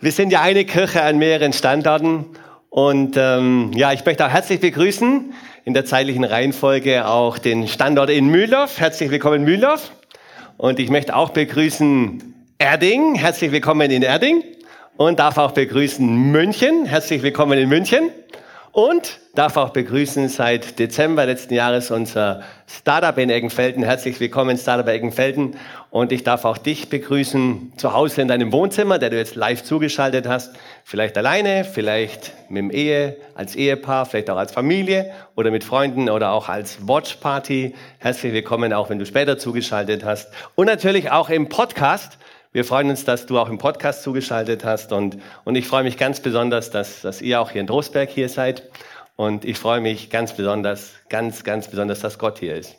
Wir sind ja eine Kirche an mehreren Standorten und ähm, ja, ich möchte auch herzlich begrüßen in der zeitlichen Reihenfolge auch den Standort in Mühldorf. Herzlich willkommen in Mühldorf. Und ich möchte auch begrüßen Erding. Herzlich willkommen in Erding. Und darf auch begrüßen München. Herzlich willkommen in München. Und darf auch begrüßen seit Dezember letzten Jahres unser Startup in Eggenfelden. Herzlich willkommen, Startup Eggenfelden. Und ich darf auch dich begrüßen zu Hause in deinem Wohnzimmer, der du jetzt live zugeschaltet hast. Vielleicht alleine, vielleicht mit dem Ehe, als Ehepaar, vielleicht auch als Familie oder mit Freunden oder auch als Watchparty. Herzlich willkommen, auch wenn du später zugeschaltet hast. Und natürlich auch im Podcast. Wir freuen uns, dass du auch im Podcast zugeschaltet hast und, und ich freue mich ganz besonders, dass, dass ihr auch hier in Drosberg hier seid und ich freue mich ganz besonders, ganz, ganz besonders, dass Gott hier ist.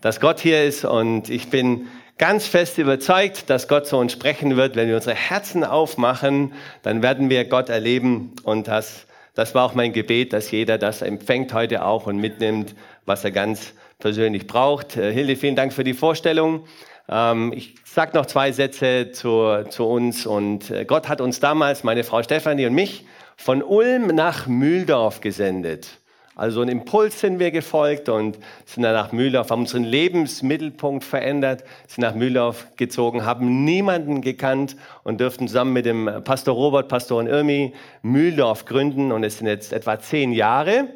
Dass Gott hier ist und ich bin ganz fest überzeugt, dass Gott zu uns sprechen wird. Wenn wir unsere Herzen aufmachen, dann werden wir Gott erleben und das, das war auch mein Gebet, dass jeder das empfängt heute auch und mitnimmt, was er ganz persönlich braucht. Äh, Hilde, vielen Dank für die Vorstellung. Ähm, ich sage noch zwei Sätze zu, zu uns. Und äh, Gott hat uns damals, meine Frau Stefanie und mich, von Ulm nach Mühldorf gesendet. Also einen Impuls sind wir gefolgt und sind dann nach Mühldorf, haben unseren Lebensmittelpunkt verändert, sind nach Mühldorf gezogen, haben niemanden gekannt und dürften zusammen mit dem Pastor Robert, Pastorin Irmi Mühldorf gründen. Und es sind jetzt etwa zehn Jahre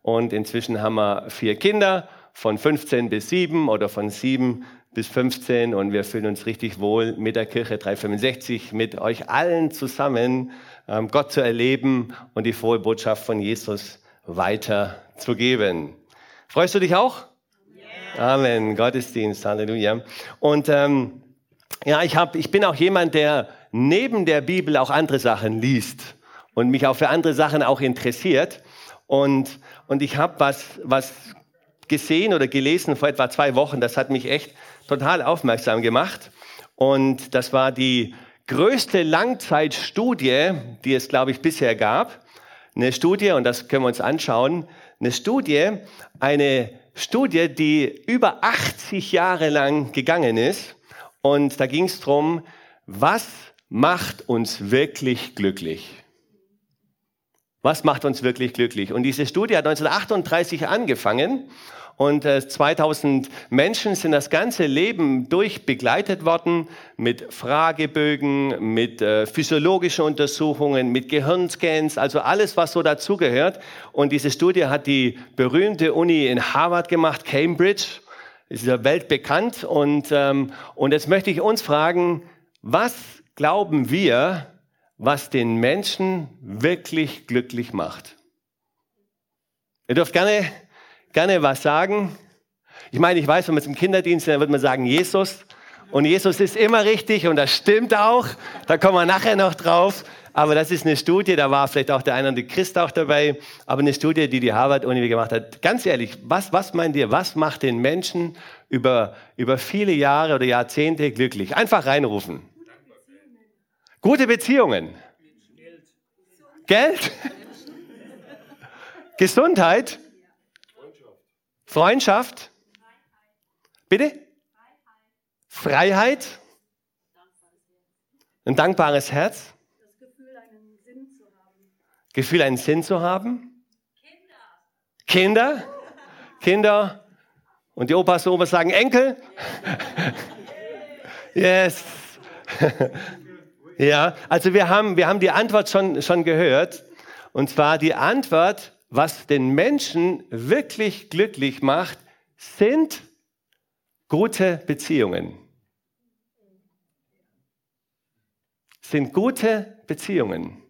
und inzwischen haben wir vier Kinder von 15 bis 7 oder von 7 bis 15 und wir fühlen uns richtig wohl mit der Kirche 365, mit euch allen zusammen ähm, Gott zu erleben und die frohe Botschaft von Jesus weiterzugeben. Freust du dich auch? Yeah. Amen. Gottesdienst, Halleluja. Und ähm, ja, ich, hab, ich bin auch jemand, der neben der Bibel auch andere Sachen liest und mich auch für andere Sachen auch interessiert. Und, und ich habe was, was gesehen oder gelesen vor etwa zwei Wochen, das hat mich echt total aufmerksam gemacht. Und das war die größte Langzeitstudie, die es, glaube ich, bisher gab. Eine Studie, und das können wir uns anschauen, eine Studie, eine Studie, die über 80 Jahre lang gegangen ist. Und da ging es darum, was macht uns wirklich glücklich? Was macht uns wirklich glücklich? Und diese Studie hat 1938 angefangen und äh, 2000 Menschen sind das ganze Leben durch begleitet worden mit Fragebögen, mit äh, physiologischen Untersuchungen, mit Gehirnscans, also alles, was so dazugehört. Und diese Studie hat die berühmte Uni in Harvard gemacht, Cambridge, ist ja weltbekannt. Und, ähm, und jetzt möchte ich uns fragen, was glauben wir, was den Menschen wirklich glücklich macht? Ihr dürft gerne gerne was sagen. Ich meine, ich weiß, wenn man im Kinderdienst, dann wird man sagen Jesus. Und Jesus ist immer richtig und das stimmt auch. Da kommen wir nachher noch drauf. Aber das ist eine Studie, da war vielleicht auch der eine oder andere Christ auch dabei, aber eine Studie, die die Harvard-Uni gemacht hat. Ganz ehrlich, was, was meint ihr, was macht den Menschen über, über viele Jahre oder Jahrzehnte glücklich? Einfach reinrufen. Gute Beziehungen. Geld. Gesundheit. Freundschaft? Bitte? Freiheit? Ein dankbares Herz? Gefühl, einen Sinn zu haben. Kinder. Kinder? Und die Opas und Opas sagen Enkel? yes. Ja, also wir haben, wir haben die Antwort schon, schon gehört. Und zwar die Antwort was den Menschen wirklich glücklich macht, sind gute Beziehungen. Sind gute Beziehungen.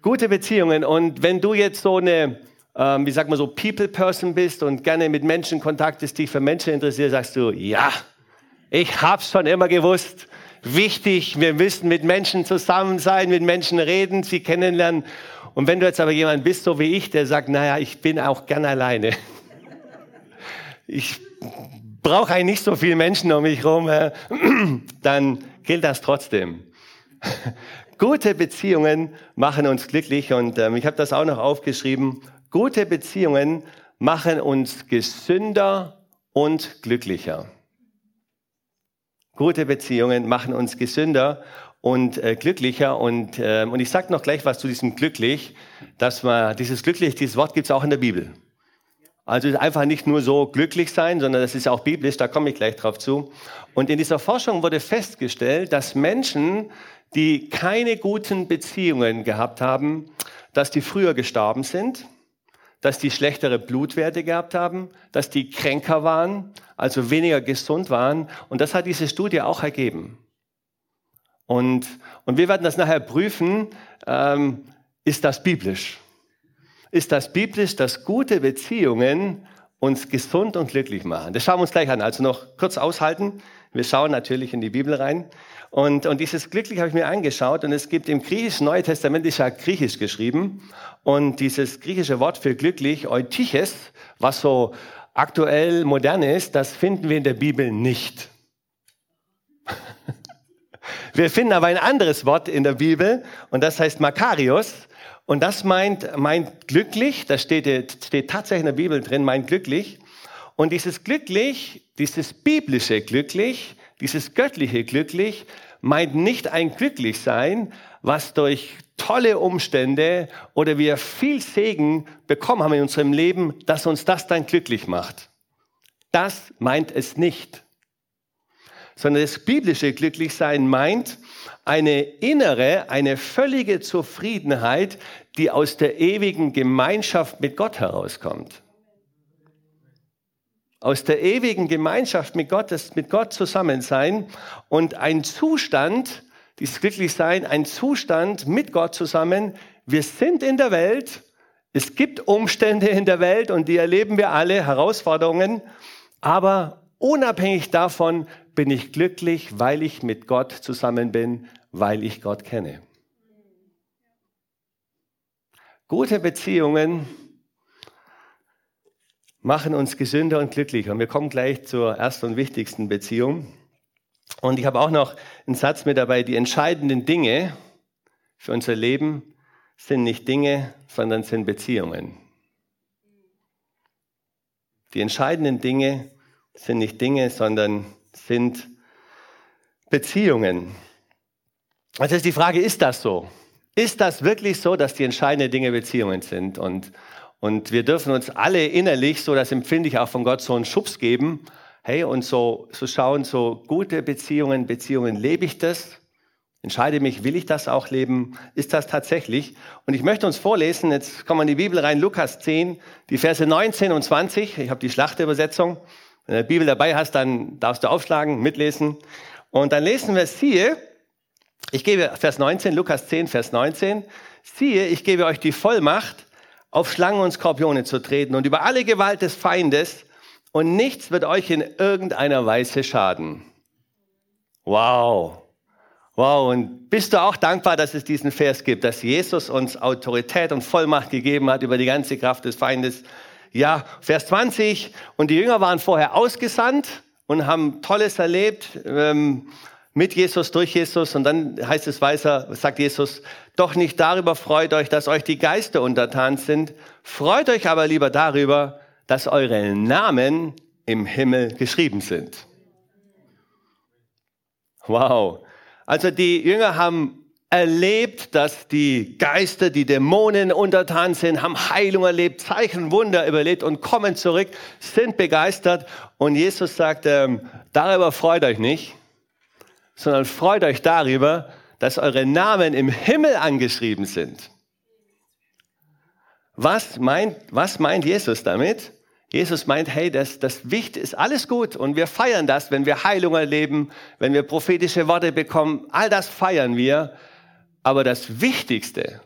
Gute Beziehungen. Und wenn du jetzt so eine, ähm, wie sagt man so, People-Person bist und gerne mit Menschen kontaktest, dich für Menschen interessiert, sagst du, ja, ich hab's schon immer gewusst. Wichtig. Wir müssen mit Menschen zusammen sein, mit Menschen reden, sie kennenlernen. Und wenn du jetzt aber jemand bist, so wie ich, der sagt, naja, ich bin auch gern alleine. Ich brauche eigentlich nicht so viele Menschen um mich herum, dann gilt das trotzdem. Gute Beziehungen machen uns glücklich und ähm, ich habe das auch noch aufgeschrieben. Gute Beziehungen machen uns gesünder und glücklicher. Gute Beziehungen machen uns gesünder und äh, glücklicher. Und, äh, und ich sage noch gleich was zu diesem glücklich, dass man dieses glücklich, dieses Wort gibt es auch in der Bibel. Also einfach nicht nur so glücklich sein, sondern das ist auch biblisch, da komme ich gleich drauf zu. Und in dieser Forschung wurde festgestellt, dass Menschen, die keine guten Beziehungen gehabt haben, dass die früher gestorben sind, dass die schlechtere Blutwerte gehabt haben, dass die kränker waren, also weniger gesund waren. Und das hat diese Studie auch ergeben. Und, und wir werden das nachher prüfen, ähm, ist das biblisch? Ist das biblisch, dass gute Beziehungen uns gesund und glücklich machen? Das schauen wir uns gleich an. Also noch kurz aushalten. Wir schauen natürlich in die Bibel rein. Und, und dieses glücklich habe ich mir angeschaut. Und es gibt im griechischen Neue Testament, ist ja griechisch geschrieben. Und dieses griechische Wort für glücklich, Eutyches, was so aktuell modern ist, das finden wir in der Bibel nicht. Wir finden aber ein anderes Wort in der Bibel und das heißt Makarios. Und das meint, meint glücklich, das steht, steht tatsächlich in der Bibel drin, meint glücklich. Und dieses glücklich, dieses biblische glücklich, dieses göttliche glücklich, meint nicht ein glücklich sein, was durch tolle Umstände oder wir viel Segen bekommen haben in unserem Leben, dass uns das dann glücklich macht. Das meint es nicht. Sondern das biblische Glücklichsein meint eine innere, eine völlige Zufriedenheit, die aus der ewigen Gemeinschaft mit Gott herauskommt. Aus der ewigen Gemeinschaft mit Gott, mit Gott zusammen sein und ein Zustand, dieses Glücklichsein, ein Zustand mit Gott zusammen. Wir sind in der Welt, es gibt Umstände in der Welt und die erleben wir alle, Herausforderungen, aber unabhängig davon bin ich glücklich, weil ich mit Gott zusammen bin, weil ich Gott kenne. Gute Beziehungen machen uns gesünder und glücklicher. Und wir kommen gleich zur ersten und wichtigsten Beziehung. Und ich habe auch noch einen Satz mit dabei. Die entscheidenden Dinge für unser Leben sind nicht Dinge, sondern sind Beziehungen. Die entscheidenden Dinge sind nicht Dinge, sondern sind Beziehungen. Also ist die Frage, ist das so? Ist das wirklich so, dass die entscheidenden Dinge Beziehungen sind? Und, und wir dürfen uns alle innerlich, so das empfinde ich auch von Gott, so einen Schubs geben. Hey, und so, so schauen, so gute Beziehungen, Beziehungen, lebe ich das? Entscheide mich, will ich das auch leben? Ist das tatsächlich? Und ich möchte uns vorlesen, jetzt kommen wir in die Bibel rein, Lukas 10, die Verse 19 und 20. Ich habe die Schlachterübersetzung. Wenn du die Bibel dabei hast, dann darfst du aufschlagen, mitlesen. Und dann lesen wir, siehe, ich gebe Vers 19, Lukas 10, Vers 19, siehe, ich gebe euch die Vollmacht, auf Schlangen und Skorpione zu treten und über alle Gewalt des Feindes und nichts wird euch in irgendeiner Weise schaden. Wow. Wow, und bist du auch dankbar, dass es diesen Vers gibt, dass Jesus uns Autorität und Vollmacht gegeben hat über die ganze Kraft des Feindes? Ja, Vers 20. Und die Jünger waren vorher ausgesandt und haben Tolles erlebt ähm, mit Jesus, durch Jesus. Und dann heißt es weiter, sagt Jesus, doch nicht darüber freut euch, dass euch die Geister untertan sind. Freut euch aber lieber darüber, dass eure Namen im Himmel geschrieben sind. Wow. Also die Jünger haben erlebt, dass die Geister, die Dämonen untertan sind, haben Heilung erlebt, Zeichen, Wunder überlebt und kommen zurück, sind begeistert. Und Jesus sagt, ähm, darüber freut euch nicht, sondern freut euch darüber, dass eure Namen im Himmel angeschrieben sind. Was meint, was meint Jesus damit? Jesus meint, hey, das, das Wichtige ist alles gut und wir feiern das, wenn wir Heilung erleben, wenn wir prophetische Worte bekommen, all das feiern wir. Aber das Wichtigste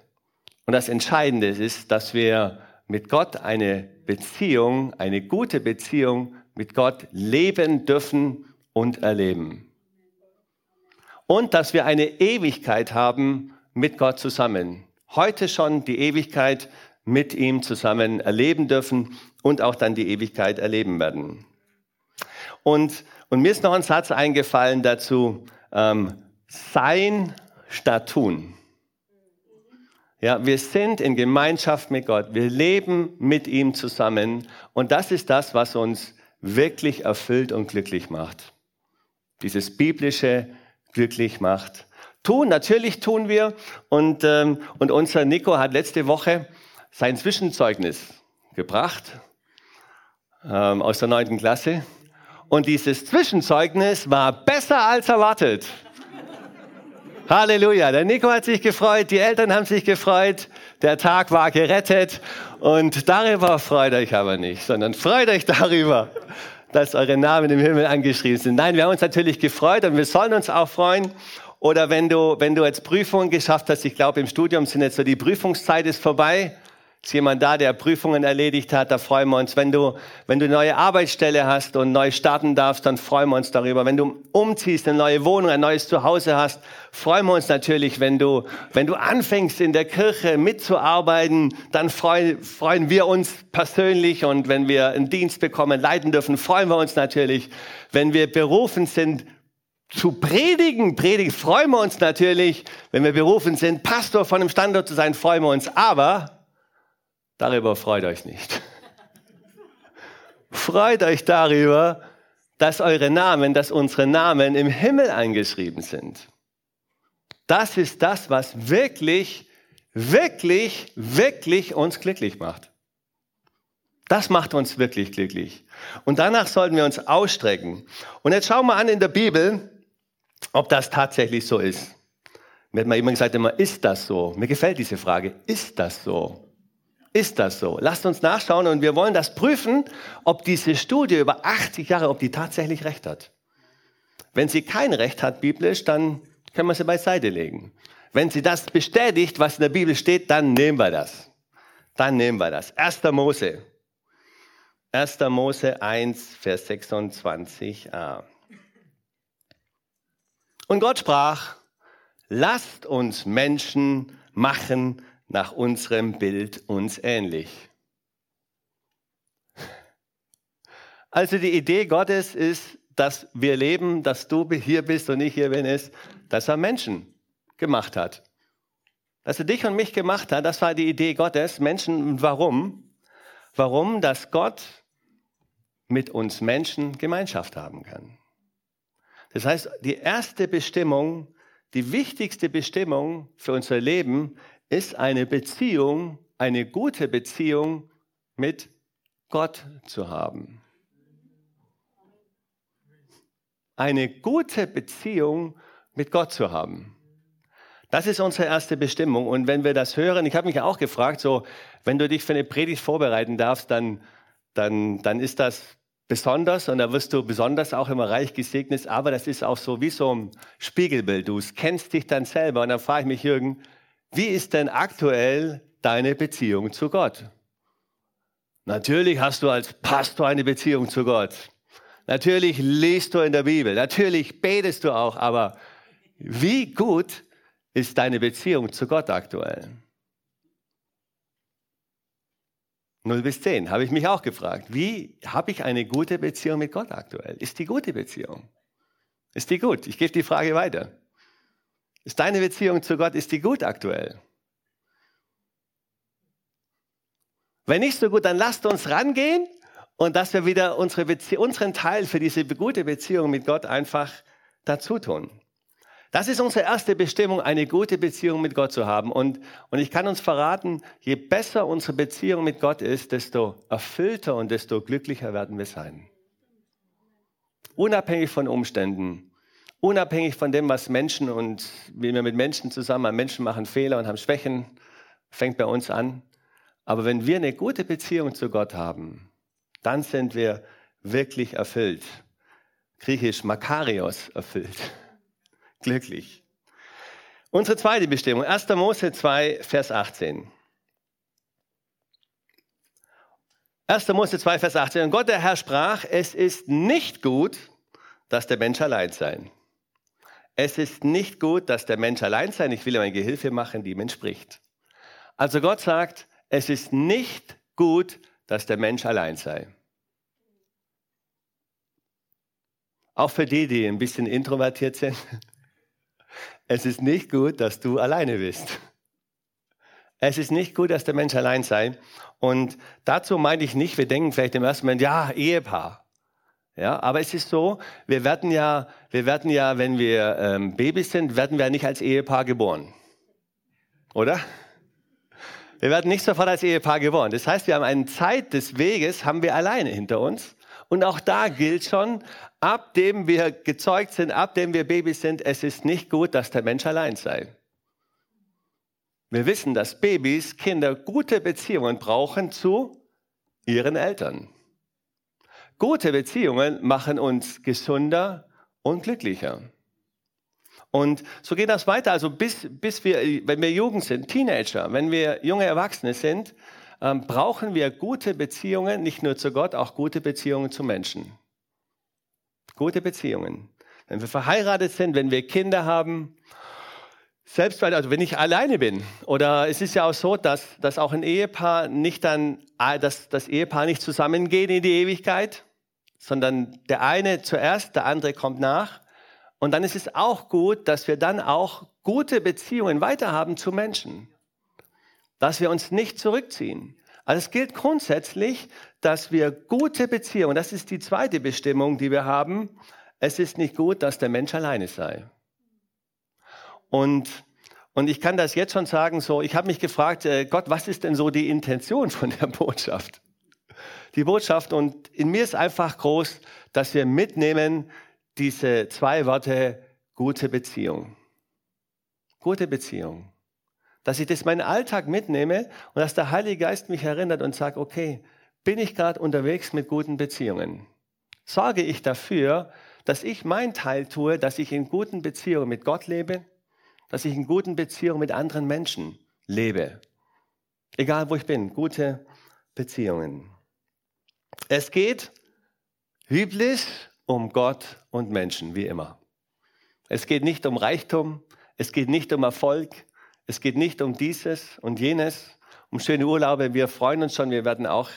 und das Entscheidende ist, dass wir mit Gott eine Beziehung, eine gute Beziehung mit Gott leben dürfen und erleben. Und dass wir eine Ewigkeit haben mit Gott zusammen. Heute schon die Ewigkeit mit ihm zusammen erleben dürfen und auch dann die Ewigkeit erleben werden. Und, und mir ist noch ein Satz eingefallen dazu, ähm, sein statt tun. Ja, wir sind in Gemeinschaft mit Gott. Wir leben mit ihm zusammen. Und das ist das, was uns wirklich erfüllt und glücklich macht. Dieses biblische glücklich macht. Tun, natürlich tun wir. Und, ähm, und unser Nico hat letzte Woche sein Zwischenzeugnis gebracht ähm, aus der neunten Klasse. Und dieses Zwischenzeugnis war besser als erwartet. Halleluja. Der Nico hat sich gefreut, die Eltern haben sich gefreut, der Tag war gerettet und darüber freut euch aber nicht, sondern freut euch darüber, dass eure Namen im Himmel angeschrieben sind. Nein, wir haben uns natürlich gefreut und wir sollen uns auch freuen. Oder wenn du, wenn du jetzt Prüfungen geschafft hast, ich glaube im Studium sind jetzt so die Prüfungszeit ist vorbei, ist jemand da, der Prüfungen erledigt hat, da freuen wir uns. Wenn du, wenn du eine neue Arbeitsstelle hast und neu starten darfst, dann freuen wir uns darüber. Wenn du umziehst, eine neue Wohnung, ein neues Zuhause hast, freuen wir uns natürlich. Wenn du, wenn du anfängst, in der Kirche mitzuarbeiten, dann freuen, freuen wir uns persönlich. Und wenn wir einen Dienst bekommen, leiten dürfen, freuen wir uns natürlich. Wenn wir berufen sind, zu predigen, predigen, freuen wir uns natürlich. Wenn wir berufen sind, Pastor von einem Standort zu sein, freuen wir uns. Aber Darüber freut euch nicht. freut euch darüber, dass eure Namen, dass unsere Namen im Himmel eingeschrieben sind. Das ist das, was wirklich, wirklich, wirklich uns glücklich macht. Das macht uns wirklich glücklich. Und danach sollten wir uns ausstrecken. Und jetzt schauen wir an in der Bibel, ob das tatsächlich so ist. Mir hat mal jemand gesagt, immer, ist das so? Mir gefällt diese Frage. Ist das so? Ist das so? Lasst uns nachschauen und wir wollen das prüfen, ob diese Studie über 80 Jahre, ob die tatsächlich recht hat. Wenn sie kein Recht hat biblisch, dann können wir sie beiseite legen. Wenn sie das bestätigt, was in der Bibel steht, dann nehmen wir das. Dann nehmen wir das. 1. Mose. 1. Mose 1, Vers 26a. Und Gott sprach, lasst uns Menschen machen nach unserem Bild uns ähnlich. Also die Idee Gottes ist, dass wir leben, dass du hier bist und ich hier bin, ist, dass er Menschen gemacht hat. Dass er dich und mich gemacht hat, das war die Idee Gottes. Menschen, warum? Warum? Dass Gott mit uns Menschen Gemeinschaft haben kann. Das heißt, die erste Bestimmung, die wichtigste Bestimmung für unser Leben ist eine Beziehung, eine gute Beziehung mit Gott zu haben. Eine gute Beziehung mit Gott zu haben. Das ist unsere erste Bestimmung. Und wenn wir das hören, ich habe mich auch gefragt, so, wenn du dich für eine Predigt vorbereiten darfst, dann, dann, dann ist das besonders und da wirst du besonders auch immer reich gesegnet. Aber das ist auch so wie so ein Spiegelbild. Du kennst dich dann selber. Und dann frage ich mich, Jürgen, wie ist denn aktuell deine Beziehung zu Gott? Natürlich hast du als Pastor eine Beziehung zu Gott. Natürlich liest du in der Bibel. Natürlich betest du auch. Aber wie gut ist deine Beziehung zu Gott aktuell? 0 bis 10 habe ich mich auch gefragt. Wie habe ich eine gute Beziehung mit Gott aktuell? Ist die gute Beziehung? Ist die gut? Ich gebe die Frage weiter. Ist deine Beziehung zu Gott, ist die gut aktuell? Wenn nicht so gut, dann lasst uns rangehen und dass wir wieder unsere unseren Teil für diese gute Beziehung mit Gott einfach dazu tun. Das ist unsere erste Bestimmung, eine gute Beziehung mit Gott zu haben. Und, und ich kann uns verraten, je besser unsere Beziehung mit Gott ist, desto erfüllter und desto glücklicher werden wir sein. Unabhängig von Umständen, unabhängig von dem, was Menschen und wie wir mit Menschen zusammen haben. Menschen machen Fehler und haben Schwächen, fängt bei uns an. Aber wenn wir eine gute Beziehung zu Gott haben, dann sind wir wirklich erfüllt. Griechisch Makarios erfüllt. Glücklich. Unsere zweite Bestimmung, 1. Mose 2, Vers 18. 1. Mose 2, Vers 18. Und Gott, der Herr, sprach, es ist nicht gut, dass der Mensch allein sei. Es ist nicht gut, dass der Mensch allein sei. Ich will ihm eine Gehilfe machen, die ihm entspricht. Also Gott sagt, es ist nicht gut, dass der Mensch allein sei. Auch für die, die ein bisschen introvertiert sind. Es ist nicht gut, dass du alleine bist. Es ist nicht gut, dass der Mensch allein sei. Und dazu meine ich nicht, wir denken vielleicht im ersten Moment, ja, Ehepaar. Ja, aber es ist so, wir werden ja, wir werden ja, wenn wir ähm, Babys sind, werden wir nicht als Ehepaar geboren. Oder? Wir werden nicht sofort als Ehepaar geboren. Das heißt, wir haben eine Zeit des Weges, haben wir alleine hinter uns. Und auch da gilt schon, ab dem wir gezeugt sind, ab dem wir Babys sind, es ist nicht gut, dass der Mensch allein sei. Wir wissen, dass Babys, Kinder gute Beziehungen brauchen zu ihren Eltern. Gute Beziehungen machen uns gesunder und glücklicher. Und so geht das weiter. Also bis, bis wir, wenn wir Jugend sind, Teenager, wenn wir junge Erwachsene sind, ähm, brauchen wir gute Beziehungen, nicht nur zu Gott, auch gute Beziehungen zu Menschen. Gute Beziehungen. Wenn wir verheiratet sind, wenn wir Kinder haben, selbst weil, also wenn ich alleine bin, oder es ist ja auch so, dass, dass auch ein Ehepaar nicht dann, ah, dass das Ehepaar nicht zusammengeht in die Ewigkeit, sondern der eine zuerst, der andere kommt nach. Und dann ist es auch gut, dass wir dann auch gute Beziehungen weiterhaben zu Menschen. Dass wir uns nicht zurückziehen. Also es gilt grundsätzlich, dass wir gute Beziehungen, das ist die zweite Bestimmung, die wir haben. Es ist nicht gut, dass der Mensch alleine sei. Und, und ich kann das jetzt schon sagen, so, ich habe mich gefragt, äh, Gott, was ist denn so die Intention von der Botschaft? Die Botschaft und in mir ist einfach groß, dass wir mitnehmen diese zwei Worte gute Beziehung. Gute Beziehung. Dass ich das meinen Alltag mitnehme und dass der Heilige Geist mich erinnert und sagt, okay, bin ich gerade unterwegs mit guten Beziehungen? Sorge ich dafür, dass ich mein Teil tue, dass ich in guten Beziehungen mit Gott lebe, dass ich in guten Beziehungen mit anderen Menschen lebe. Egal wo ich bin, gute Beziehungen. Es geht biblisch um Gott und Menschen, wie immer. Es geht nicht um Reichtum, es geht nicht um Erfolg, es geht nicht um dieses und jenes, um schöne Urlaube. Wir freuen uns schon, wir werden auch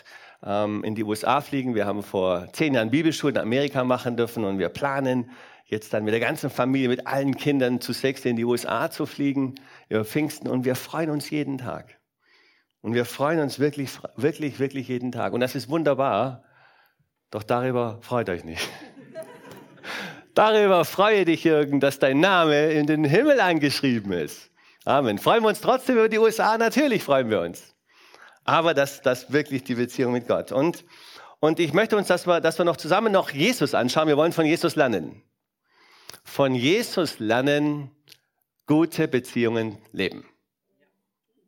ähm, in die USA fliegen. Wir haben vor zehn Jahren Bibelschulen in Amerika machen dürfen und wir planen jetzt dann mit der ganzen Familie, mit allen Kindern zu sechs in die USA zu fliegen über Pfingsten und wir freuen uns jeden Tag. Und wir freuen uns wirklich, wirklich, wirklich jeden Tag. Und das ist wunderbar. Doch darüber freut euch nicht. darüber freue dich, Jürgen, dass dein Name in den Himmel angeschrieben ist. Amen. Freuen wir uns trotzdem über die USA? Natürlich freuen wir uns. Aber das, das wirklich die Beziehung mit Gott. Und, und ich möchte uns, dass wir, dass wir noch zusammen noch Jesus anschauen. Wir wollen von Jesus lernen von Jesus lernen, gute Beziehungen leben.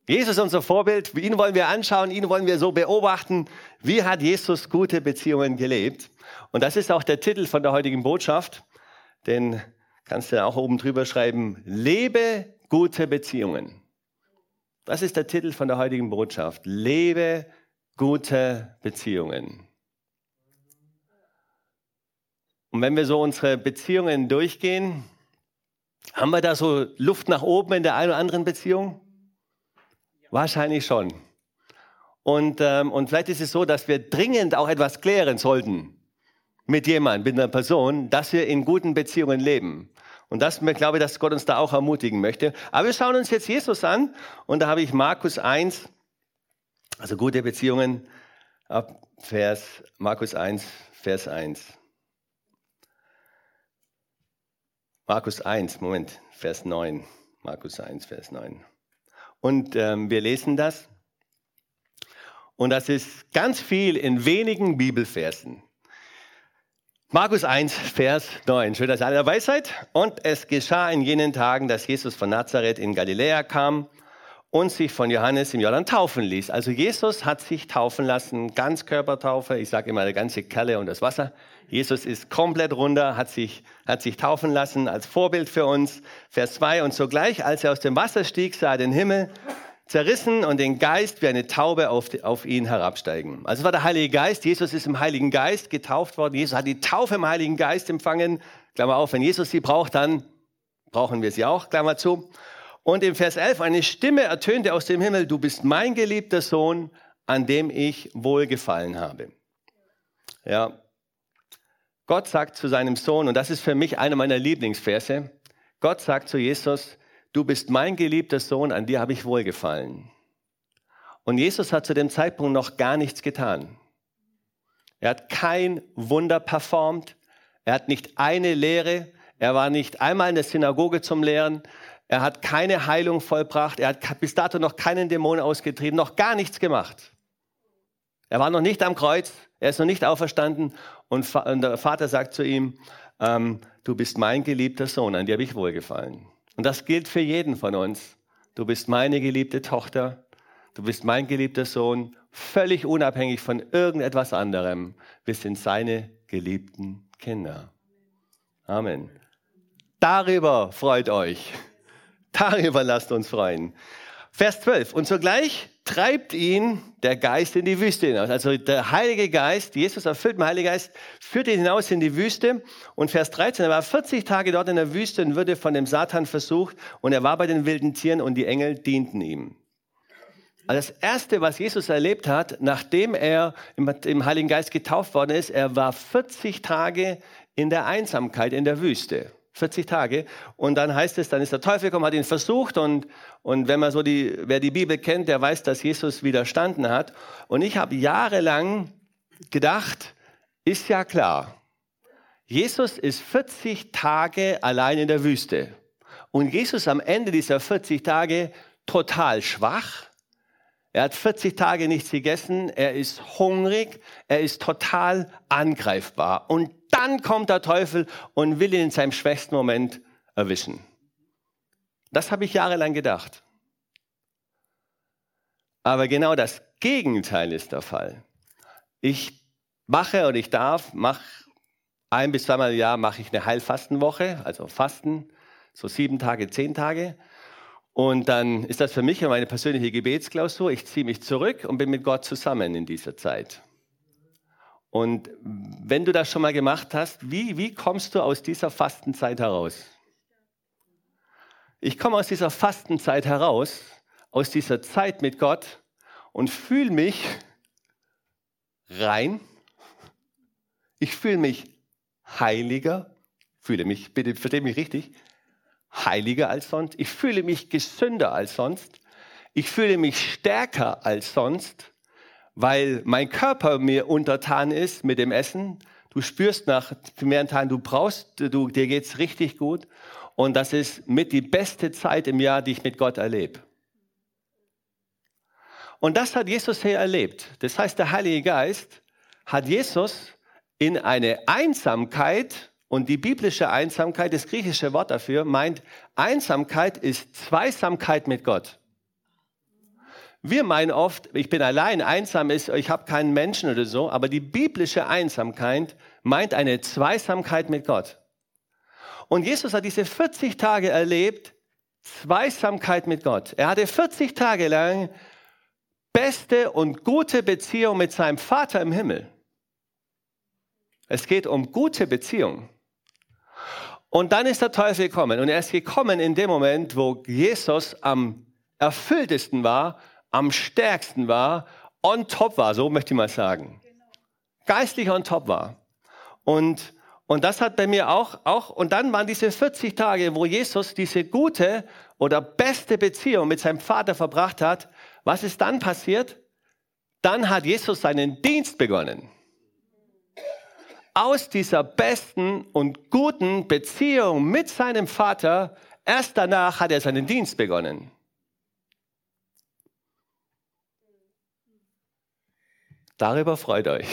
Jesus ist unser Vorbild, ihn wollen wir anschauen, ihn wollen wir so beobachten, wie hat Jesus gute Beziehungen gelebt. Und das ist auch der Titel von der heutigen Botschaft, den kannst du auch oben drüber schreiben, lebe gute Beziehungen. Das ist der Titel von der heutigen Botschaft, lebe gute Beziehungen. Und wenn wir so unsere Beziehungen durchgehen, haben wir da so Luft nach oben in der einen oder anderen Beziehung? Wahrscheinlich schon. Und, ähm, und vielleicht ist es so, dass wir dringend auch etwas klären sollten mit jemandem, mit einer Person, dass wir in guten Beziehungen leben. Und das, ich glaube, dass Gott uns da auch ermutigen möchte. Aber wir schauen uns jetzt Jesus an und da habe ich Markus 1, also gute Beziehungen, ab Vers, Markus 1, Vers 1. Markus 1, Moment, Vers 9. Markus 1, Vers 9. Und ähm, wir lesen das. Und das ist ganz viel in wenigen Bibelversen. Markus 1, Vers 9. Schön, dass ihr alle dabei seid. Und es geschah in jenen Tagen, dass Jesus von Nazareth in Galiläa kam und sich von Johannes im Jordan taufen ließ. Also Jesus hat sich taufen lassen, Ganzkörpertaufe. Ich sage immer, der ganze Kerle und das Wasser. Jesus ist komplett runter, hat sich, hat sich taufen lassen als Vorbild für uns. Vers 2. Und sogleich, als er aus dem Wasser stieg, sah er den Himmel zerrissen und den Geist wie eine Taube auf, auf ihn herabsteigen. Also es war der Heilige Geist. Jesus ist im Heiligen Geist getauft worden. Jesus hat die Taufe im Heiligen Geist empfangen. Klammer auf, wenn Jesus sie braucht, dann brauchen wir sie auch, Klammer zu. Und im Vers 11, eine Stimme ertönte aus dem Himmel, du bist mein geliebter Sohn, an dem ich wohlgefallen habe. Ja. Gott sagt zu seinem Sohn, und das ist für mich einer meiner Lieblingsverse, Gott sagt zu Jesus, du bist mein geliebter Sohn, an dir habe ich wohlgefallen. Und Jesus hat zu dem Zeitpunkt noch gar nichts getan. Er hat kein Wunder performt. Er hat nicht eine Lehre. Er war nicht einmal in der Synagoge zum Lehren. Er hat keine Heilung vollbracht. Er hat bis dato noch keinen Dämon ausgetrieben, noch gar nichts gemacht. Er war noch nicht am Kreuz. Er ist noch nicht auferstanden. Und der Vater sagt zu ihm, ähm, du bist mein geliebter Sohn, an dir habe ich wohlgefallen. Und das gilt für jeden von uns. Du bist meine geliebte Tochter. Du bist mein geliebter Sohn, völlig unabhängig von irgendetwas anderem. Wir sind seine geliebten Kinder. Amen. Darüber freut euch. Darüber lasst uns freuen. Vers 12. Und sogleich treibt ihn der Geist in die Wüste hinaus. Also der Heilige Geist, Jesus erfüllt mit Heiligen Geist, führt ihn hinaus in die Wüste. Und Vers 13, er war 40 Tage dort in der Wüste und wurde von dem Satan versucht. Und er war bei den wilden Tieren und die Engel dienten ihm. Also das Erste, was Jesus erlebt hat, nachdem er im, Heiligen Geist getauft worden ist, er war 40 Tage in der Einsamkeit in der Wüste. 40 Tage. Und dann heißt es, dann ist der Teufel gekommen, hat ihn versucht und, und wenn man so die, wer die Bibel kennt, der weiß, dass Jesus widerstanden hat. Und ich habe jahrelang gedacht, ist ja klar. Jesus ist 40 Tage allein in der Wüste. Und Jesus am Ende dieser 40 Tage total schwach, er hat 40 Tage nichts gegessen, er ist hungrig, er ist total angreifbar. Und dann kommt der Teufel und will ihn in seinem schwächsten Moment erwischen. Das habe ich jahrelang gedacht. Aber genau das Gegenteil ist der Fall. Ich mache und ich darf, mache ein bis zweimal im Jahr mache ich eine Heilfastenwoche, also Fasten, so sieben Tage, zehn Tage. Und dann ist das für mich meine persönliche Gebetsklausur. Ich ziehe mich zurück und bin mit Gott zusammen in dieser Zeit. Und wenn du das schon mal gemacht hast, wie, wie kommst du aus dieser Fastenzeit heraus? Ich komme aus dieser Fastenzeit heraus, aus dieser Zeit mit Gott und fühle mich rein. Ich fühle mich heiliger, fühle mich, bitte verstehe mich richtig, heiliger als sonst. Ich fühle mich gesünder als sonst. Ich fühle mich stärker als sonst, weil mein Körper mir untertan ist mit dem Essen. Du spürst nach mehreren Tagen, du brauchst, du, dir geht's richtig gut. Und das ist mit die beste Zeit im Jahr, die ich mit Gott erlebe. Und das hat Jesus hier erlebt. Das heißt, der Heilige Geist hat Jesus in eine Einsamkeit und die biblische Einsamkeit, das griechische Wort dafür, meint, Einsamkeit ist Zweisamkeit mit Gott. Wir meinen oft, ich bin allein, einsam ist, ich habe keinen Menschen oder so, aber die biblische Einsamkeit meint eine Zweisamkeit mit Gott. Und Jesus hat diese 40 Tage erlebt, Zweisamkeit mit Gott. Er hatte 40 Tage lang beste und gute Beziehung mit seinem Vater im Himmel. Es geht um gute Beziehung. Und dann ist der Teufel gekommen. Und er ist gekommen in dem Moment, wo Jesus am erfülltesten war, am stärksten war, on top war, so möchte ich mal sagen. Geistlich on top war. Und, und das hat bei mir auch, auch, und dann waren diese 40 Tage, wo Jesus diese gute oder beste Beziehung mit seinem Vater verbracht hat. Was ist dann passiert? Dann hat Jesus seinen Dienst begonnen aus dieser besten und guten Beziehung mit seinem Vater, erst danach hat er seinen Dienst begonnen. Darüber freut euch,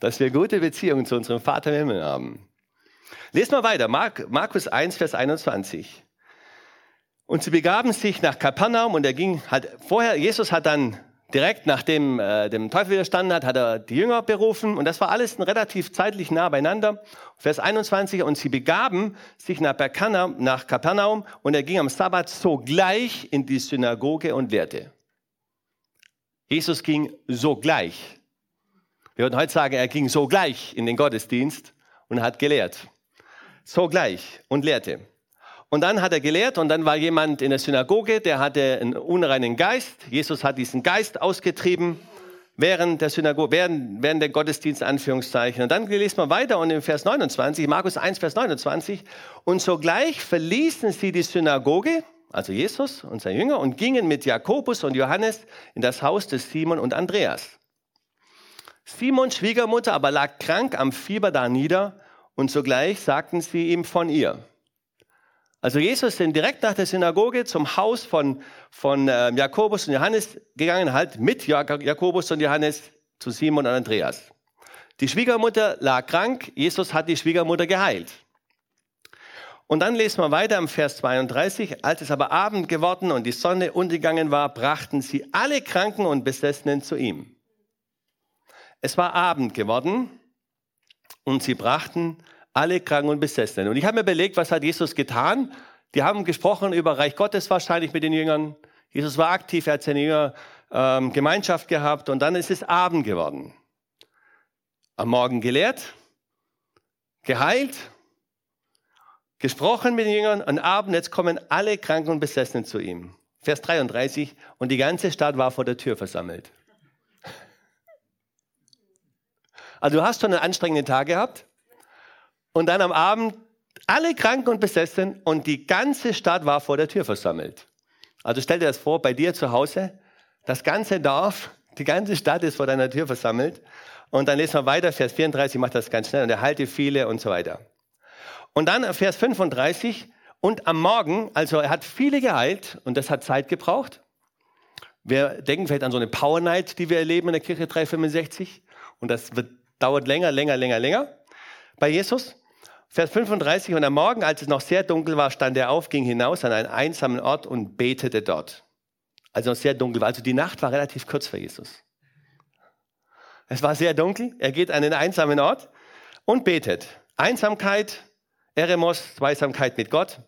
dass wir gute Beziehungen zu unserem Vater im Himmel haben. Lest mal weiter, Markus 1, Vers 21. Und sie begaben sich nach Kapernaum und er ging, hat vorher, Jesus hat dann direkt nachdem äh, dem Teufel widerstanden hat, hat er die Jünger berufen und das war alles relativ zeitlich nah beieinander. Vers 21, und sie begaben sich nach, Berkana, nach Kapernaum und er ging am Sabbat sogleich in die Synagoge und lehrte. Jesus ging sogleich. Wir würden heute sagen, er ging sogleich in den Gottesdienst und hat gelehrt. Sogleich und lehrte. Und dann hat er gelehrt und dann war jemand in der Synagoge, der hatte einen unreinen Geist. Jesus hat diesen Geist ausgetrieben während der Synagoge, während, während der Gottesdienst, Anführungszeichen. Und dann lesen wir weiter und im Vers 29, Markus 1, Vers 29, und sogleich verließen sie die Synagoge, also Jesus und sein Jünger, und gingen mit Jakobus und Johannes in das Haus des Simon und Andreas. Simons Schwiegermutter aber lag krank am Fieber da nieder, und sogleich sagten sie ihm von ihr. Also Jesus sind direkt nach der Synagoge zum Haus von, von äh, Jakobus und Johannes gegangen, halt mit Jakobus und Johannes zu Simon und Andreas. Die Schwiegermutter lag krank, Jesus hat die Schwiegermutter geheilt. Und dann lesen wir weiter im Vers 32. Als es aber Abend geworden und die Sonne untergegangen war, brachten sie alle Kranken und Besessenen zu ihm. Es war Abend geworden und sie brachten alle Kranken und Besessenen. Und ich habe mir überlegt, was hat Jesus getan? Die haben gesprochen über Reich Gottes wahrscheinlich mit den Jüngern. Jesus war aktiv, er hat seine Jünger ähm, Gemeinschaft gehabt und dann ist es Abend geworden. Am Morgen gelehrt, geheilt, gesprochen mit den Jüngern, am Abend, jetzt kommen alle Kranken und Besessenen zu ihm. Vers 33, und die ganze Stadt war vor der Tür versammelt. Also du hast schon einen anstrengenden Tag gehabt, und dann am Abend alle Kranken und Besessen und die ganze Stadt war vor der Tür versammelt. Also stell dir das vor, bei dir zu Hause, das ganze Dorf, die ganze Stadt ist vor deiner Tür versammelt. Und dann lesen wir weiter, Vers 34 macht das ganz schnell und er halte viele und so weiter. Und dann Vers 35, und am Morgen, also er hat viele geheilt und das hat Zeit gebraucht. Wir denken vielleicht an so eine Power Night, die wir erleben in der Kirche 365 und das wird, dauert länger, länger, länger, länger bei Jesus. Vers 35, und am Morgen, als es noch sehr dunkel war, stand er auf, ging hinaus an einen einsamen Ort und betete dort. Also noch sehr dunkel war. Also die Nacht war relativ kurz für Jesus. Es war sehr dunkel. Er geht an einen einsamen Ort und betet. Einsamkeit, Eremos, Zweisamkeit mit Gott.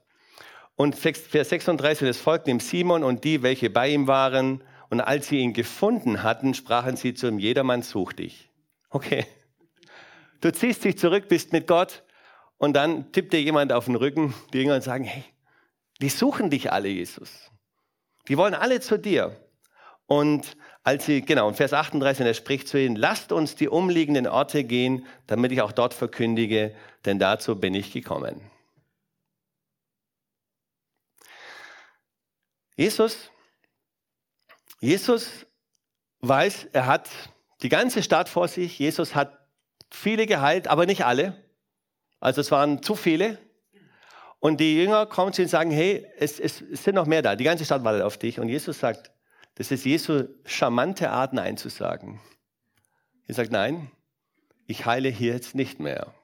Und Vers 36, es folgten ihm Simon und die, welche bei ihm waren. Und als sie ihn gefunden hatten, sprachen sie zu ihm, jedermann sucht dich. Okay. Du ziehst dich zurück, bist mit Gott und dann tippt dir jemand auf den Rücken, die Jünger und sagen, hey, die suchen dich alle, Jesus. Die wollen alle zu dir. Und als sie, genau, in Vers 38, er spricht zu ihnen, lasst uns die umliegenden Orte gehen, damit ich auch dort verkündige, denn dazu bin ich gekommen. Jesus, Jesus weiß, er hat die ganze Stadt vor sich. Jesus hat viele geheilt, aber nicht alle. Also es waren zu viele. Und die Jünger kommen zu ihm und sagen, hey, es, es, es sind noch mehr da. Die ganze Stadt wartet auf dich. Und Jesus sagt, das ist Jesu charmante Art, Nein zu sagen. Er sagt, nein, ich heile hier jetzt nicht mehr.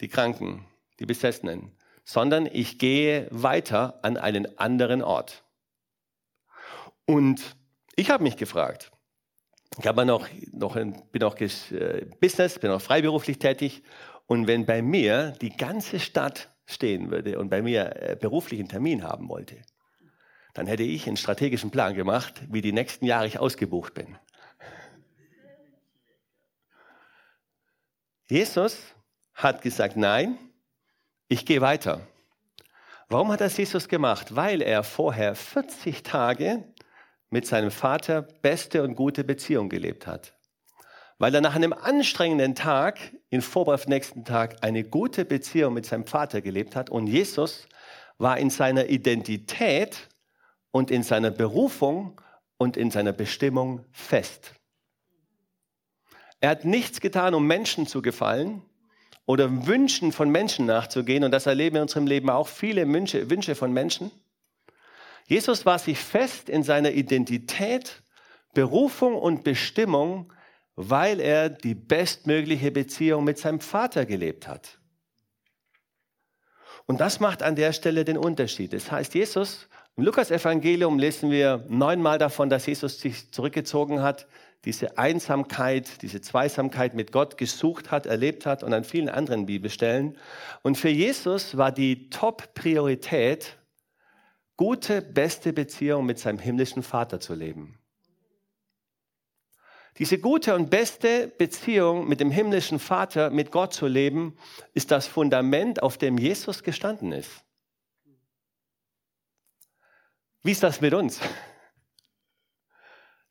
Die Kranken, die Besessenen, sondern ich gehe weiter an einen anderen Ort. Und ich habe mich gefragt, ich habe noch, noch bin auch äh, Business, bin auch freiberuflich tätig. Und wenn bei mir die ganze Stadt stehen würde und bei mir äh, beruflichen Termin haben wollte, dann hätte ich einen strategischen Plan gemacht, wie die nächsten Jahre ich ausgebucht bin. Jesus hat gesagt, nein, ich gehe weiter. Warum hat das Jesus gemacht? Weil er vorher 40 Tage mit seinem Vater beste und gute Beziehung gelebt hat. Weil er nach einem anstrengenden Tag, in Vorbereitung nächsten Tag, eine gute Beziehung mit seinem Vater gelebt hat. Und Jesus war in seiner Identität und in seiner Berufung und in seiner Bestimmung fest. Er hat nichts getan, um Menschen zu gefallen oder Wünschen von Menschen nachzugehen. Und das erleben wir in unserem Leben auch viele Wünsche von Menschen. Jesus war sich fest in seiner Identität, Berufung und Bestimmung, weil er die bestmögliche Beziehung mit seinem Vater gelebt hat. Und das macht an der Stelle den Unterschied. Das heißt, Jesus, im Lukas-Evangelium lesen wir neunmal davon, dass Jesus sich zurückgezogen hat, diese Einsamkeit, diese Zweisamkeit mit Gott gesucht hat, erlebt hat und an vielen anderen Bibelstellen. Und für Jesus war die Top-Priorität, gute, beste Beziehung mit seinem himmlischen Vater zu leben. Diese gute und beste Beziehung mit dem himmlischen Vater, mit Gott zu leben, ist das Fundament, auf dem Jesus gestanden ist. Wie ist das mit uns?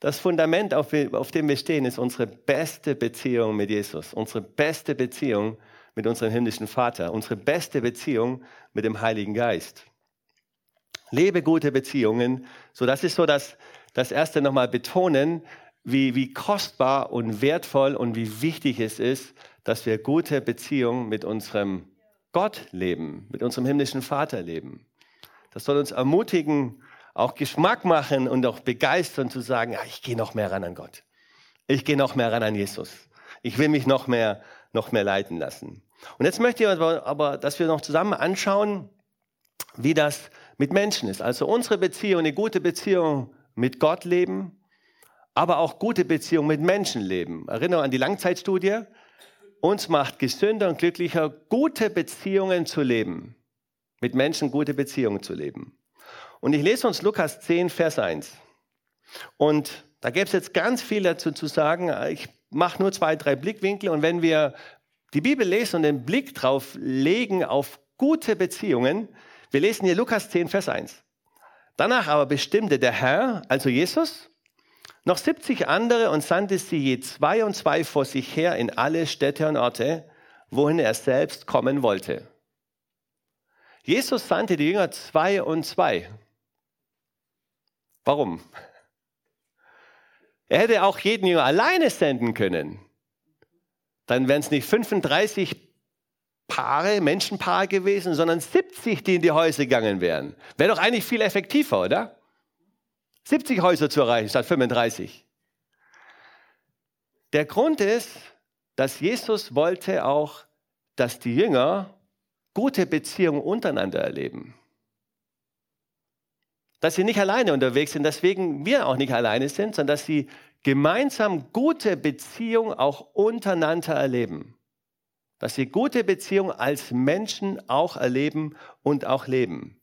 Das Fundament, auf, dem wir stehen, ist unsere beste Beziehung mit Jesus, unsere beste Beziehung mit unserem himmlischen Vater, unsere beste Beziehung mit dem Heiligen Geist. Lebe gute Beziehungen. So, das ist so das, das erste nochmal betonen, wie, wie kostbar und wertvoll und wie wichtig es ist, dass wir gute Beziehungen mit unserem Gott leben, mit unserem himmlischen Vater leben. Das soll uns ermutigen, auch Geschmack machen und auch begeistern zu sagen, ja, ich gehe noch mehr ran an Gott. Ich gehe noch mehr ran an Jesus. Ich will mich noch mehr, noch mehr leiten lassen. Und jetzt möchte ich aber, aber dass wir noch zusammen anschauen, wie das mit Menschen ist. Also unsere Beziehung, eine gute Beziehung mit Gott leben, aber auch gute Beziehung mit Menschen leben. Erinnerung an die Langzeitstudie. Uns macht gesünder und glücklicher, gute Beziehungen zu leben. Mit Menschen gute Beziehungen zu leben. Und ich lese uns Lukas 10, Vers 1. Und da gäbe es jetzt ganz viel dazu zu sagen. Ich mache nur zwei, drei Blickwinkel. Und wenn wir die Bibel lesen und den Blick drauf legen auf gute Beziehungen, wir lesen hier Lukas 10, Vers 1. Danach aber bestimmte der Herr, also Jesus, noch 70 andere und sandte sie je zwei und zwei vor sich her in alle Städte und Orte, wohin er selbst kommen wollte. Jesus sandte die Jünger zwei und zwei. Warum? Er hätte auch jeden Jünger alleine senden können. Dann wären es nicht 35 Paare, Menschenpaare gewesen, sondern 70, die in die Häuser gegangen wären. Wäre doch eigentlich viel effektiver, oder? 70 Häuser zu erreichen statt 35. Der Grund ist, dass Jesus wollte auch, dass die Jünger gute Beziehungen untereinander erleben dass sie nicht alleine unterwegs sind, deswegen wir auch nicht alleine sind, sondern dass sie gemeinsam gute Beziehungen auch untereinander erleben. Dass sie gute Beziehungen als Menschen auch erleben und auch leben.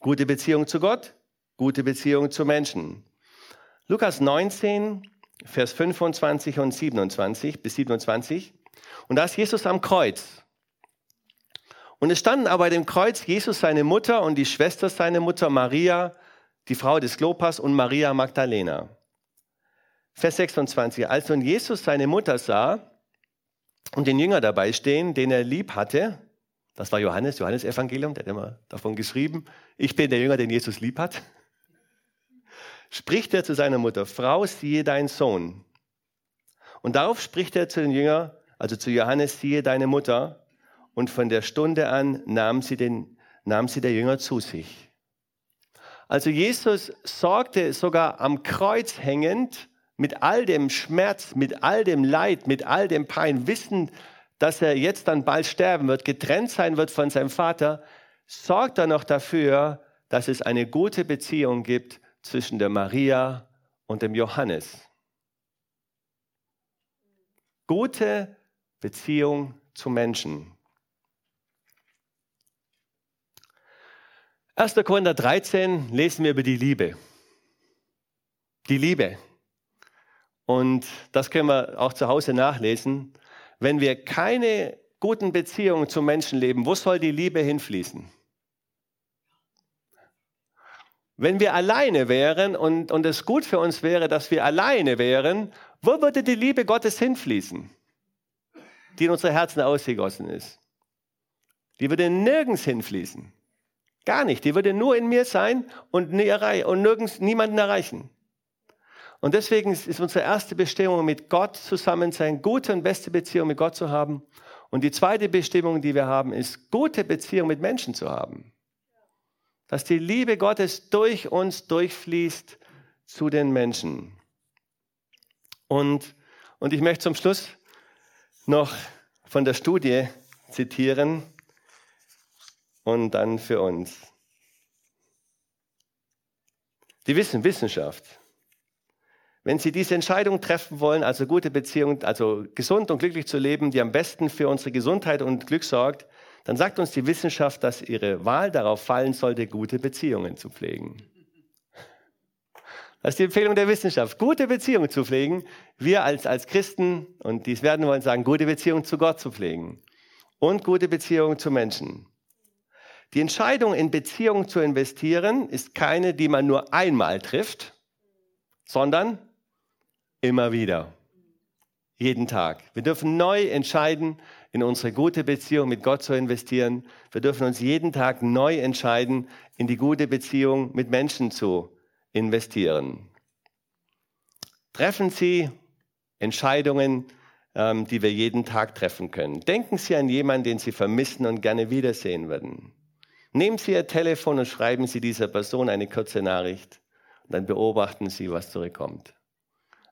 Gute Beziehung zu Gott, gute Beziehung zu Menschen. Lukas 19, Vers 25 und 27 bis 27. Und da ist Jesus am Kreuz. Und es standen aber bei dem Kreuz Jesus, seine Mutter und die Schwester seiner Mutter Maria, die Frau des Klopas und Maria Magdalena. Vers 26. Als nun Jesus seine Mutter sah und den Jünger dabei stehen, den er lieb hatte, das war Johannes, Johannes Evangelium, der hat immer davon geschrieben, ich bin der Jünger, den Jesus lieb hat, spricht er zu seiner Mutter, Frau, siehe dein Sohn. Und darauf spricht er zu den Jüngern, also zu Johannes, siehe deine Mutter und von der Stunde an nahm sie, den, nahm sie der Jünger zu sich. Also Jesus sorgte sogar am Kreuz hängend mit all dem Schmerz, mit all dem Leid, mit all dem Pein, wissend, dass er jetzt dann bald sterben wird, getrennt sein wird von seinem Vater, sorgt er noch dafür, dass es eine gute Beziehung gibt zwischen der Maria und dem Johannes. Gute Beziehung zu Menschen. 1. Korinther 13 lesen wir über die Liebe. Die Liebe. Und das können wir auch zu Hause nachlesen. Wenn wir keine guten Beziehungen zu Menschen leben, wo soll die Liebe hinfließen? Wenn wir alleine wären und, und es gut für uns wäre, dass wir alleine wären, wo würde die Liebe Gottes hinfließen, die in unsere Herzen ausgegossen ist? Die würde nirgends hinfließen. Gar nicht. Die würde nur in mir sein und, und nirgends niemanden erreichen. Und deswegen ist unsere erste Bestimmung, mit Gott zusammen sein, gute und beste Beziehung mit Gott zu haben. Und die zweite Bestimmung, die wir haben, ist, gute Beziehung mit Menschen zu haben. Dass die Liebe Gottes durch uns durchfließt zu den Menschen. Und, und ich möchte zum Schluss noch von der Studie zitieren, und dann für uns. Die Wissen, Wissenschaft. Wenn Sie diese Entscheidung treffen wollen, also gute Beziehungen, also gesund und glücklich zu leben, die am besten für unsere Gesundheit und Glück sorgt, dann sagt uns die Wissenschaft, dass Ihre Wahl darauf fallen sollte, gute Beziehungen zu pflegen. Das ist die Empfehlung der Wissenschaft. Gute Beziehungen zu pflegen. Wir als, als Christen, und dies werden wollen sagen, gute Beziehungen zu Gott zu pflegen. Und gute Beziehungen zu Menschen. Die Entscheidung, in Beziehungen zu investieren, ist keine, die man nur einmal trifft, sondern immer wieder. Jeden Tag. Wir dürfen neu entscheiden, in unsere gute Beziehung mit Gott zu investieren. Wir dürfen uns jeden Tag neu entscheiden, in die gute Beziehung mit Menschen zu investieren. Treffen Sie Entscheidungen, ähm, die wir jeden Tag treffen können. Denken Sie an jemanden, den Sie vermissen und gerne wiedersehen würden. Nehmen Sie Ihr Telefon und schreiben Sie dieser Person eine kurze Nachricht. Und dann beobachten Sie, was zurückkommt.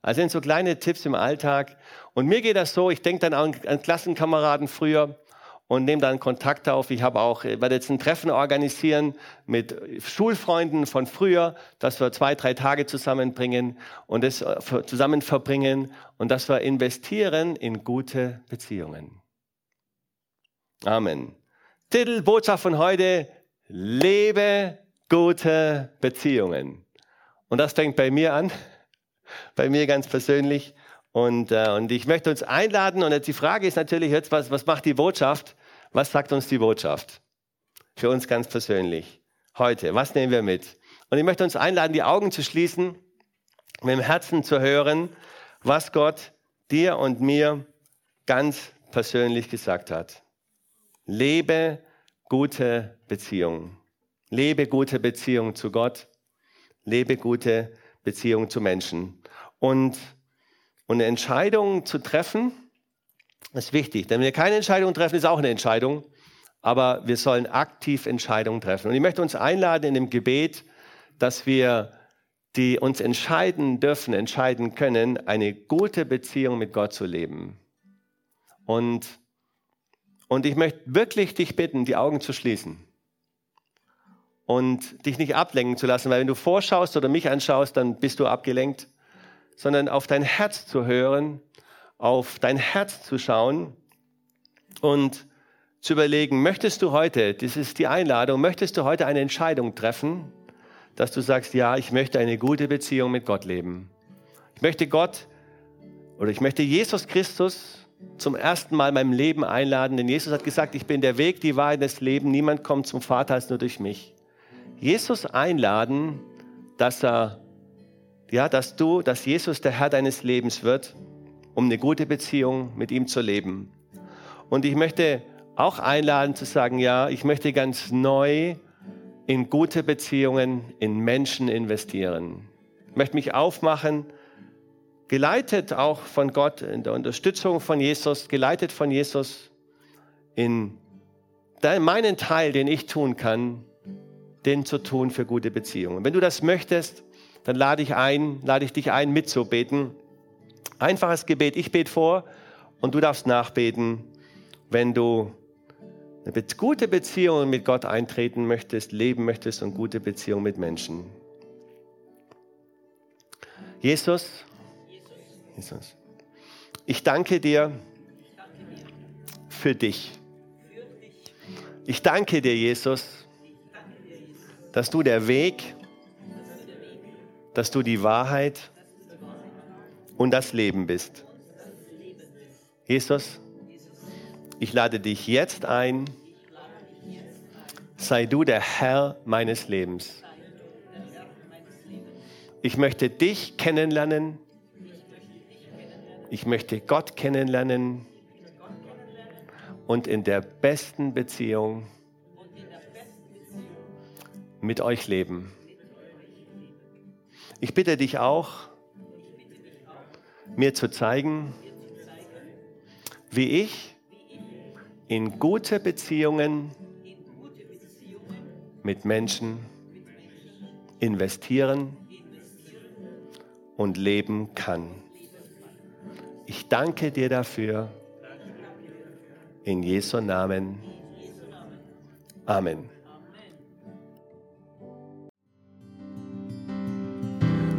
Also sind so kleine Tipps im Alltag. Und mir geht das so, ich denke dann an, an Klassenkameraden früher und nehme dann Kontakt auf. Ich habe auch, werde jetzt ein Treffen organisieren mit Schulfreunden von früher, dass wir zwei, drei Tage zusammenbringen und das äh, zusammen verbringen und dass wir investieren in gute Beziehungen. Amen. Titel, Botschaft von heute, lebe gute Beziehungen. Und das fängt bei mir an, bei mir ganz persönlich. Und, äh, und ich möchte uns einladen, und jetzt die Frage ist natürlich jetzt, was, was macht die Botschaft? Was sagt uns die Botschaft? Für uns ganz persönlich. Heute, was nehmen wir mit? Und ich möchte uns einladen, die Augen zu schließen, mit dem Herzen zu hören, was Gott dir und mir ganz persönlich gesagt hat. Lebe gute Beziehungen. Lebe gute Beziehungen zu Gott. Lebe gute Beziehungen zu Menschen. Und und eine Entscheidung zu treffen, ist wichtig. Denn wenn wir keine Entscheidung treffen, ist auch eine Entscheidung. Aber wir sollen aktiv Entscheidungen treffen. Und ich möchte uns einladen in dem Gebet, dass wir die uns entscheiden dürfen, entscheiden können, eine gute Beziehung mit Gott zu leben. Und, und ich möchte wirklich dich bitten, die Augen zu schließen und dich nicht ablenken zu lassen, weil wenn du vorschaust oder mich anschaust, dann bist du abgelenkt sondern auf dein Herz zu hören, auf dein Herz zu schauen und zu überlegen, möchtest du heute, das ist die Einladung, möchtest du heute eine Entscheidung treffen, dass du sagst, ja, ich möchte eine gute Beziehung mit Gott leben. Ich möchte Gott oder ich möchte Jesus Christus zum ersten Mal in meinem Leben einladen, denn Jesus hat gesagt, ich bin der Weg, die Wahrheit des Lebens, niemand kommt zum Vater als nur durch mich. Jesus einladen, dass er ja, dass du, dass Jesus der Herr deines Lebens wird, um eine gute Beziehung mit ihm zu leben. Und ich möchte auch einladen zu sagen, ja, ich möchte ganz neu in gute Beziehungen, in Menschen investieren. Ich möchte mich aufmachen, geleitet auch von Gott, in der Unterstützung von Jesus, geleitet von Jesus, in meinen Teil, den ich tun kann, den zu tun für gute Beziehungen. Wenn du das möchtest, dann lade ich ein, lade ich dich ein, mitzubeten. Einfaches Gebet. Ich bete vor und du darfst nachbeten, wenn du eine gute Beziehung mit Gott eintreten möchtest, leben möchtest und gute Beziehung mit Menschen. Jesus, Jesus, ich danke dir für dich. Ich danke dir, Jesus, dass du der Weg dass du die Wahrheit und das Leben bist. Jesus, ich lade dich jetzt ein, sei du der Herr meines Lebens. Ich möchte dich kennenlernen. Ich möchte Gott kennenlernen und in der besten Beziehung mit euch leben. Ich bitte dich auch, mir zu zeigen, wie ich in gute Beziehungen mit Menschen investieren und leben kann. Ich danke dir dafür. In Jesu Namen. Amen.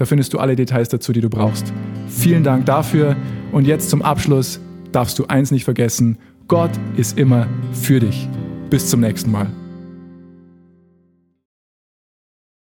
da findest du alle Details dazu, die du brauchst. Vielen Dank dafür und jetzt zum Abschluss darfst du eins nicht vergessen, Gott ist immer für dich. Bis zum nächsten Mal.